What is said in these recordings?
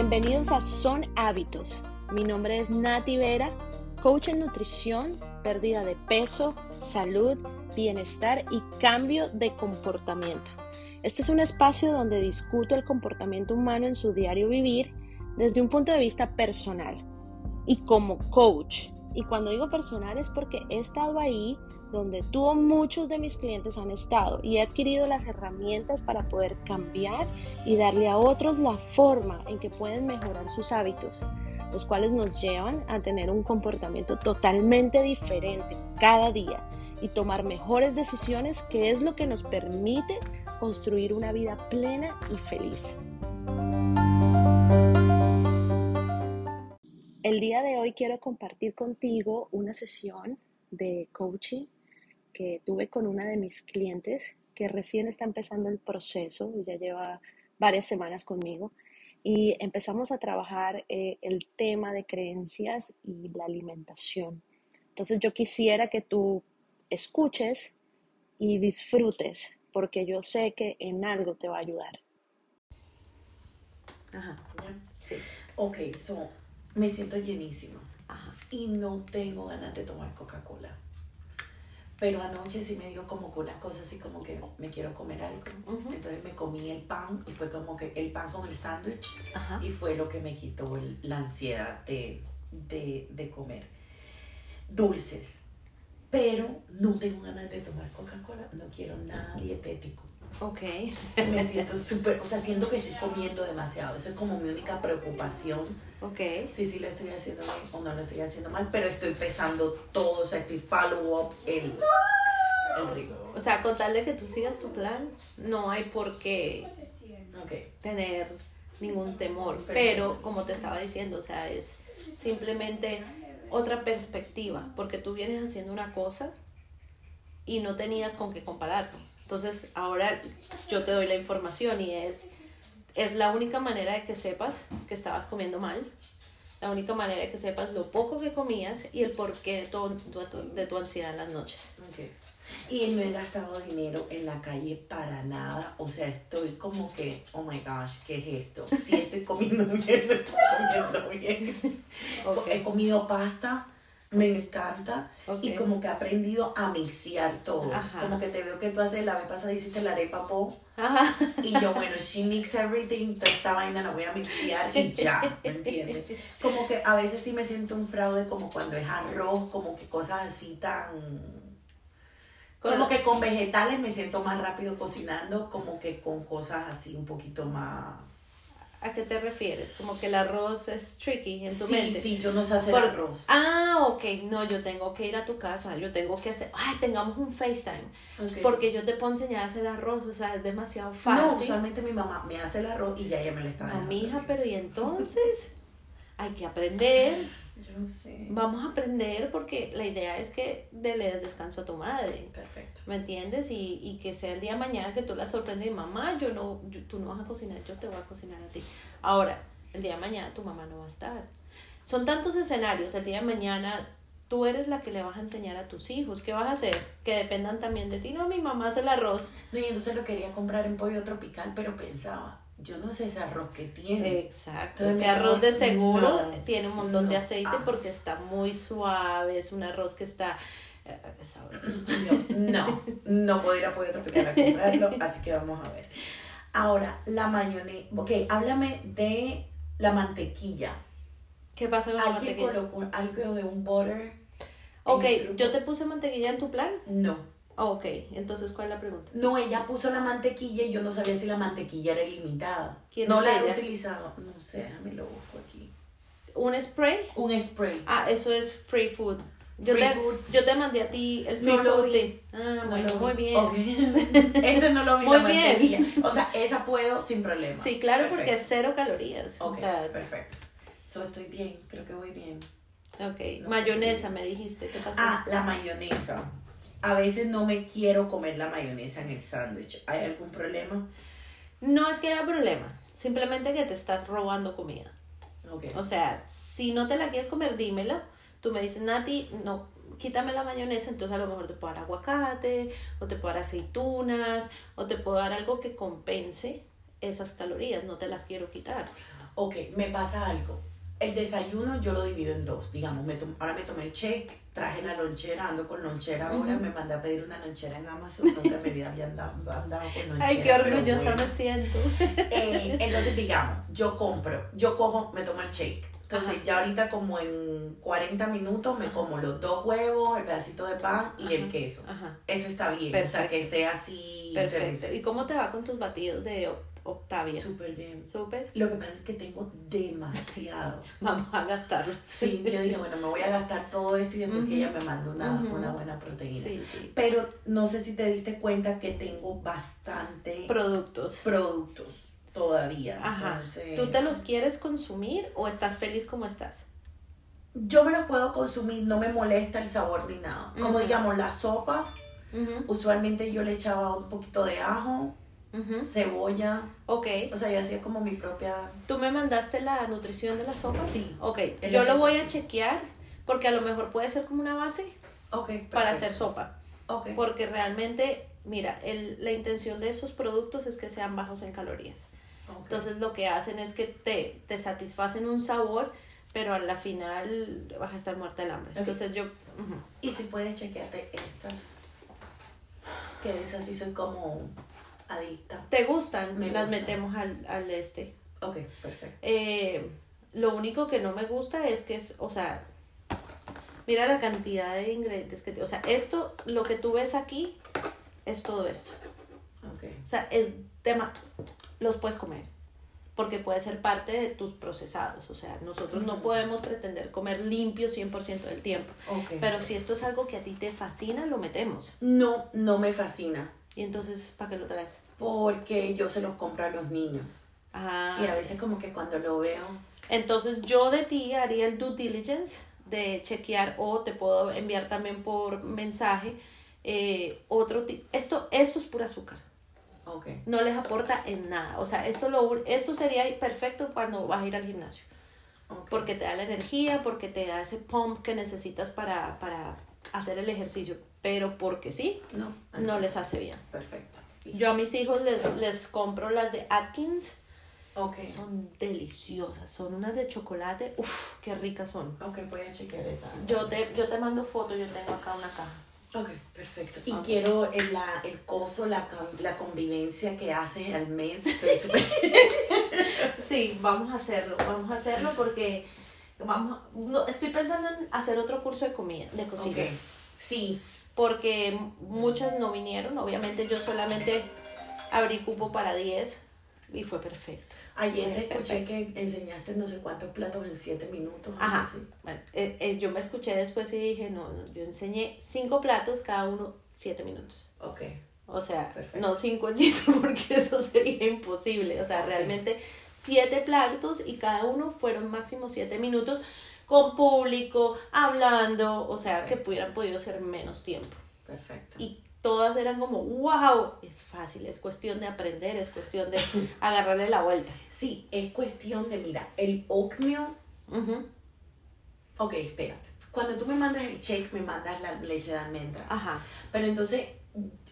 Bienvenidos a Son Hábitos. Mi nombre es Nati Vera, coach en nutrición, pérdida de peso, salud, bienestar y cambio de comportamiento. Este es un espacio donde discuto el comportamiento humano en su diario vivir desde un punto de vista personal y como coach. Y cuando digo personal es porque he estado ahí donde tú o muchos de mis clientes han estado y he adquirido las herramientas para poder cambiar y darle a otros la forma en que pueden mejorar sus hábitos, los cuales nos llevan a tener un comportamiento totalmente diferente cada día y tomar mejores decisiones que es lo que nos permite construir una vida plena y feliz. El día de hoy quiero compartir contigo una sesión de coaching que tuve con una de mis clientes que recién está empezando el proceso, ya lleva varias semanas conmigo, y empezamos a trabajar eh, el tema de creencias y la alimentación. Entonces yo quisiera que tú escuches y disfrutes, porque yo sé que en algo te va a ayudar. Ajá, sí. Ok, so, me siento llenísima. Ajá. Y no tengo ganas de tomar Coca-Cola. Pero anoche sí me dio como con las cosas así como que me quiero comer algo. Entonces me comí el pan y fue como que el pan con el sándwich y fue lo que me quitó la ansiedad de, de, de comer. Dulces. Pero no tengo ganas de tomar Coca-Cola, no quiero nada dietético. Ok. Me siento súper, o sea, siento que estoy comiendo demasiado. Eso es como mi única preocupación. Ok. Sí, sí, lo estoy haciendo bien o no lo estoy haciendo mal, pero estoy pesando todo, o sea, estoy follow up el, el ritmo. O sea, con tal de que tú sigas tu plan, no hay por qué okay. tener ningún temor. Pero, como te estaba diciendo, o sea, es simplemente otra perspectiva, porque tú vienes haciendo una cosa y no tenías con qué compararlo. Entonces, ahora yo te doy la información y es, es la única manera de que sepas que estabas comiendo mal, la única manera de que sepas lo poco que comías y el porqué de tu, de tu ansiedad en las noches. Okay. Y no he gastado dinero en la calle para nada. O sea, estoy como que, oh my gosh, ¿qué es esto? Sí estoy comiendo bien, estoy comiendo bien. He comido pasta me encanta y como que he aprendido a mixear todo. Como que te veo que tú haces, la vez pasada hiciste la arepa po y yo, bueno, she mix everything, toda esta vaina la voy a mixear y ya, ¿me entiendes? Como que a veces sí me siento un fraude como cuando es arroz, como que cosas así tan... Como que con vegetales me siento más rápido cocinando, como que con cosas así un poquito más ¿A qué te refieres? Como que el arroz es tricky en tu sí, mente. Sí, yo no sé hacer arroz. Ah, ok. No, yo tengo que ir a tu casa. Yo tengo que hacer. Ay, tengamos un FaceTime. Porque yo te puedo enseñar a hacer arroz. O sea, es demasiado fácil. No, usualmente mi mamá me hace el arroz y ya ella me lo está dando. No, mi hija, pero ¿y entonces? hay que aprender. Yo sé. Vamos a aprender porque la idea es que le des descanso a tu madre. Perfecto. ¿Me entiendes? Y, y que sea el día de mañana que tú la sorprendes y mamá, yo no, tú no vas a cocinar, yo te voy a cocinar a ti. Ahora, el día de mañana tu mamá no va a estar. Son tantos escenarios. El día de mañana tú eres la que le vas a enseñar a tus hijos. ¿Qué vas a hacer? Que dependan también de ti. No, mi mamá hace el arroz. No, y entonces lo quería comprar en pollo tropical, pero pensaba, yo no sé ese arroz que tiene. Exacto, ese arroz de seguro tiene un montón de aceite ah. porque está muy suave, es un arroz que está eh, sabroso. No, no puedo ir a Pollo Tropical a comprarlo, así que vamos a ver. Ahora, la mayonesa, ok, háblame de la mantequilla. ¿Qué pasa con la mantequilla? colocó algo de un butter? Ok, ¿yo te puse mantequilla en tu plan? No. Oh, ok, entonces, ¿cuál es la pregunta? No, ella puso la mantequilla y yo no sabía si la mantequilla era ilimitada. no la he utilizado. No sé, déjame lo busco aquí. ¿Un spray? Un spray. Ah, eso es free food. Yo, te, yo te mandé a ti el free food. Ah, bueno, muy bien. Ese no lo vi. Muy bien. O sea, esa puedo sin problema. Sí, claro, porque es cero calorías. Ok, perfecto. So, estoy bien, creo que voy bien. Ok, mayonesa me dijiste, ¿qué pasa? Ah, la mayonesa a veces no me quiero comer la mayonesa en el sándwich. ¿Hay algún problema? No es que haya problema, simplemente que te estás robando comida. Okay. O sea, si no te la quieres comer, dímelo. Tú me dices, Nati, no, quítame la mayonesa, entonces a lo mejor te puedo dar aguacate, o te puedo dar aceitunas, o te puedo dar algo que compense esas calorías, no te las quiero quitar. Ok, me pasa algo. El desayuno yo lo divido en dos, digamos, me ahora me tomé el shake, traje la lonchera, ando con lonchera ahora, me mandé a pedir una lonchera en Amazon, nunca en mi vida había andado, andado con lonchera. Ay, qué orgullosa me siento. Eh, entonces, digamos, yo compro, yo cojo, me tomo el shake. Entonces, ya ahorita como en 40 minutos me como los dos huevos, el pedacito de pan y el queso. Eso está bien, o sea, que sea así. Perfecto. ¿Y cómo te va con tus batidos de Octavia. Súper bien. Súper. Lo que pasa es que tengo demasiado. Vamos a gastarlo. Sí, yo dije, bueno, me voy a gastar todo esto y después que ella me manda una, una buena proteína. Sí, sí. Pero no sé si te diste cuenta que tengo bastante productos. Productos todavía. Ajá. ¿Tú te los quieres consumir o estás feliz como estás? Yo me los puedo consumir, no me molesta el sabor ni nada. Como digamos, la sopa, usualmente yo le echaba un poquito de ajo, cebolla. Ok. O sea, yo hacía como mi propia... ¿Tú me mandaste la nutrición de la sopa? Sí. Ok. Yo lo voy a chequear porque a lo mejor puede ser como una base okay, para hacer sopa. Ok. Porque realmente, mira, el, la intención de esos productos es que sean bajos en calorías. Entonces lo que hacen es que te, te satisfacen un sabor, pero a la final vas a estar muerta del hambre. Entonces yo... Y si puedes chequearte estas, que esas sí son como adicta. ¿Te gustan? Me las metemos al, al, este. Ok, perfecto. Eh, lo único que no me gusta es que es, o sea, mira la cantidad de ingredientes que, o sea, esto, lo que tú ves aquí, es todo esto. Okay. O sea, es tema, los puedes comer, porque puede ser parte de tus procesados. O sea, nosotros no podemos pretender comer limpio 100% del tiempo. Okay. Pero si esto es algo que a ti te fascina, lo metemos. No, no me fascina. ¿Y entonces para qué lo traes? Porque yo se los compro a los niños. Ah, y a veces como que cuando lo veo... Entonces yo de ti haría el due diligence de chequear o te puedo enviar también por mensaje eh, otro esto esto es pura azúcar. Okay. no les aporta en nada. O sea esto lo esto sería perfecto cuando vas a ir al gimnasio. Porque te da la energía porque te da ese pump que necesitas para, para hacer el ejercicio pero porque sí, no, no les hace bien. Perfecto. Yo a mis hijos les, les compro las de Atkins. Okay. Son deliciosas, son unas de chocolate, uff, qué ricas son. Ok, voy a chequear esa. Yo te, yo te mando fotos, yo tengo acá una caja. Ok, perfecto. Y quiero el, la, el coso, la, la convivencia que hace al mes. Estoy sí, vamos a hacerlo, vamos a hacerlo porque vamos, no, estoy pensando en hacer otro curso de comida, de cocina. Okay. Sí, porque muchas no vinieron. Obviamente yo solamente abrí cupo para 10 y fue perfecto. Ayer te escuché que enseñaste no sé cuántos platos en 7 minutos. Ajá. Bueno, eh, eh, yo me escuché después y dije, no, no, yo enseñé 5 platos, cada uno 7 minutos. Ok. O sea, no 5 en 7 porque eso sería imposible. O sea, realmente 7 platos y cada uno fueron máximo 7 minutos con público, hablando, o sea, que hubieran podido ser menos tiempo. Perfecto. Y todas eran como, wow, es fácil, es cuestión de aprender, es cuestión de agarrarle la vuelta. Sí, es cuestión de, mira, el oatmeal. Ok, espérate. Cuando tú me mandas el shake, me mandas la leche de almendra. Ajá. Pero entonces,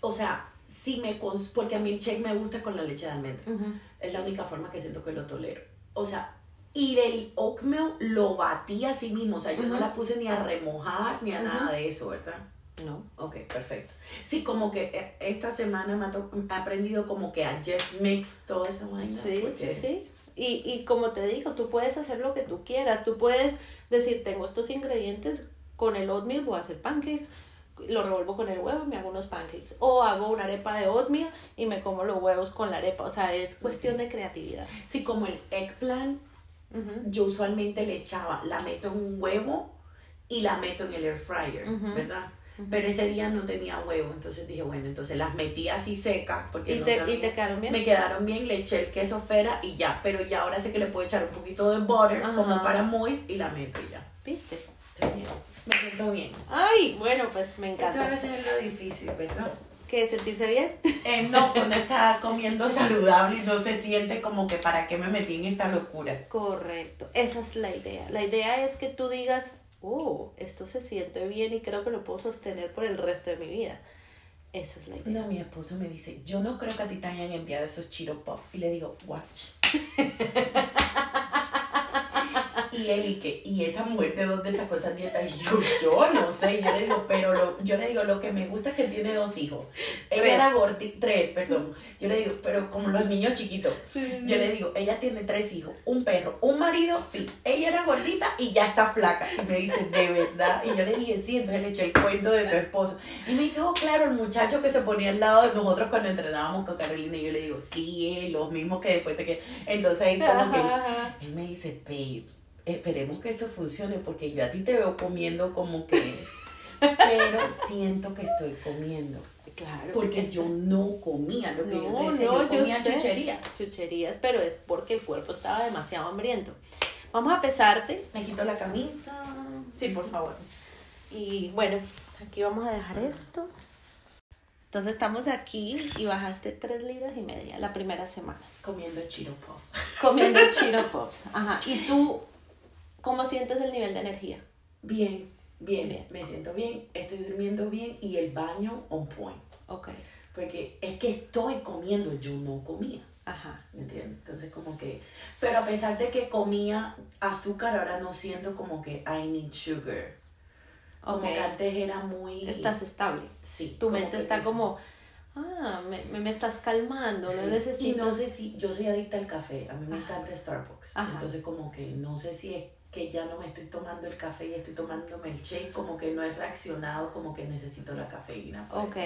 o sea, si me... Porque a mí el shake me gusta con la leche de almendra. Es la única forma que siento que lo tolero. O sea, y del oatmeal lo batí así mismo, o sea, yo no la puse ni a remojar ni a nada de eso, ¿verdad? No. Ok, perfecto. Sí, como que eh, esta semana me ha aprendido como que a just mix toda esa vaina. Sí, sí, sí. Y, y como te digo, tú puedes hacer lo que tú quieras. Tú puedes decir, tengo estos ingredientes, con el oatmeal voy a hacer pancakes, lo revuelvo con el huevo y me hago unos pancakes. O hago una arepa de oatmeal y me como los huevos con la arepa. O sea, es cuestión de creatividad. Sí, como el eggplant yo usualmente le echaba, la meto en un huevo y la meto en el air fryer, ¿verdad? Pero ese día no tenía huevo, entonces dije, bueno, entonces las metí así secas. Porque ¿Y, no te, ¿Y te quedaron bien? Me quedaron bien, le eché el queso fera y ya, pero ya ahora sé que le puedo echar un poquito de butter como para moist y la meto y ya. ¿Viste? Estoy bien, me siento bien. Ay, bueno, pues me encanta. Eso a veces es lo difícil, ¿verdad? ¿Qué? ¿Sentirse bien? Eh, no, cuando está comiendo saludable y no se siente como que para qué me metí en esta locura. Correcto, esa es la idea. La idea es que tú digas, oh, esto se siente bien y creo que lo puedo sostener por el resto de mi vida. Esa es la idea. No, mi esposo me dice, yo no creo que a ti te hayan enviado esos chiro puff. Y le digo, watch. Y él y que, y esa mujer de dónde sacó esa dieta, y yo, yo no sé, yo le digo, pero lo, yo le digo, lo que me gusta es que tiene dos hijos. Ella era gordita, tres, perdón. Yo le digo, pero como los niños chiquitos, yo le digo, ella tiene tres hijos, un perro, un marido, fit. Ella era gordita y ya está flaca. Y me dice, de verdad. Y yo le dije, sí, entonces le eché el cuento de tu esposo. Y me dice, oh, claro, el muchacho que se ponía al lado de nosotros cuando entrenábamos con Carolina. Y yo le digo, sí, él, los mismos que después de que. Entonces ahí como que él me dice, babe, esperemos que esto funcione porque yo a ti te veo comiendo como que. Pero siento que estoy comiendo. Claro. Porque yo no comía lo que yo te decía, no, yo comía chuchería. Chucherías, pero es porque el cuerpo estaba demasiado hambriento. Vamos a pesarte. Me quito la camisa. Sí, por favor. Y bueno, aquí vamos a dejar esto. Entonces estamos aquí y bajaste tres libras y media la primera semana. Comiendo chiro puff. Comiendo Cheeto Puffs. Ajá. ¿Y tú cómo sientes el nivel de energía? Bien, bien, Bien. me siento bien, estoy durmiendo bien y el baño on point. Ok. Porque es que estoy comiendo, yo no comía. Ajá. ¿Me entiendes? Entonces como que, pero a pesar de que comía azúcar, ahora no siento como que I need sugar. Como Ok. que antes era muy... Estás estable. Sí. Tu mente está eso. como, ah, me, me, me estás calmando, Sí. no necesito. Y no sé si, yo soy adicta al café, a mí me Ajá. encanta Starbucks. Ajá. Entonces como que no sé si es que ya no me estoy tomando el café y estoy tomándome el shake, como que no he reaccionado, como que necesito la cafeína. por Ok,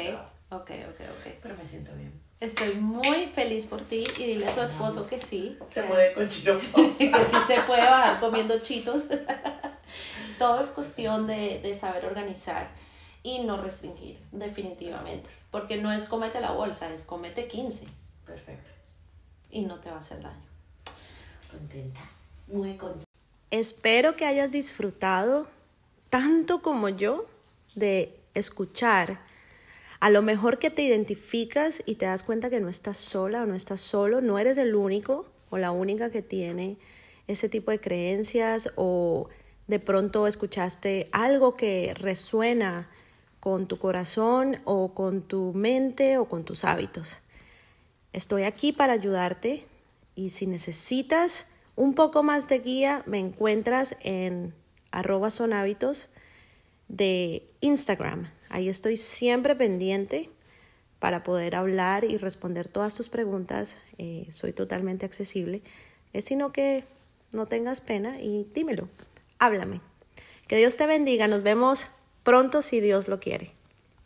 ok, ok, ok. Pero me siento bien. Estoy muy feliz por ti y dile a tu esposo que sí. Se puede con chino que sí se puede bajar comiendo chitos. Todo es cuestión de, de saber organizar y no restringir, definitivamente. Porque no es comete la bolsa, es comete 15 Perfecto. y no te va a hacer daño. Contenta. Muy contenta. Espero que hayas disfrutado tanto como yo de escuchar. A lo mejor que te identificas y te das cuenta que no estás sola o no estás solo, no eres el único o la única que tiene ese tipo de creencias o de pronto escuchaste algo que resuena con tu corazón o con tu mente o con tus hábitos. Estoy aquí para ayudarte y si necesitas un poco más de guía, me encuentras en arroba son hábitos de Instagram. Ahí estoy siempre pendiente para poder hablar y responder todas tus preguntas. Eh, soy totalmente accesible. Es sino que no tengas pena y dímelo, háblame. Que Dios te bendiga. Nos vemos pronto si Dios lo quiere.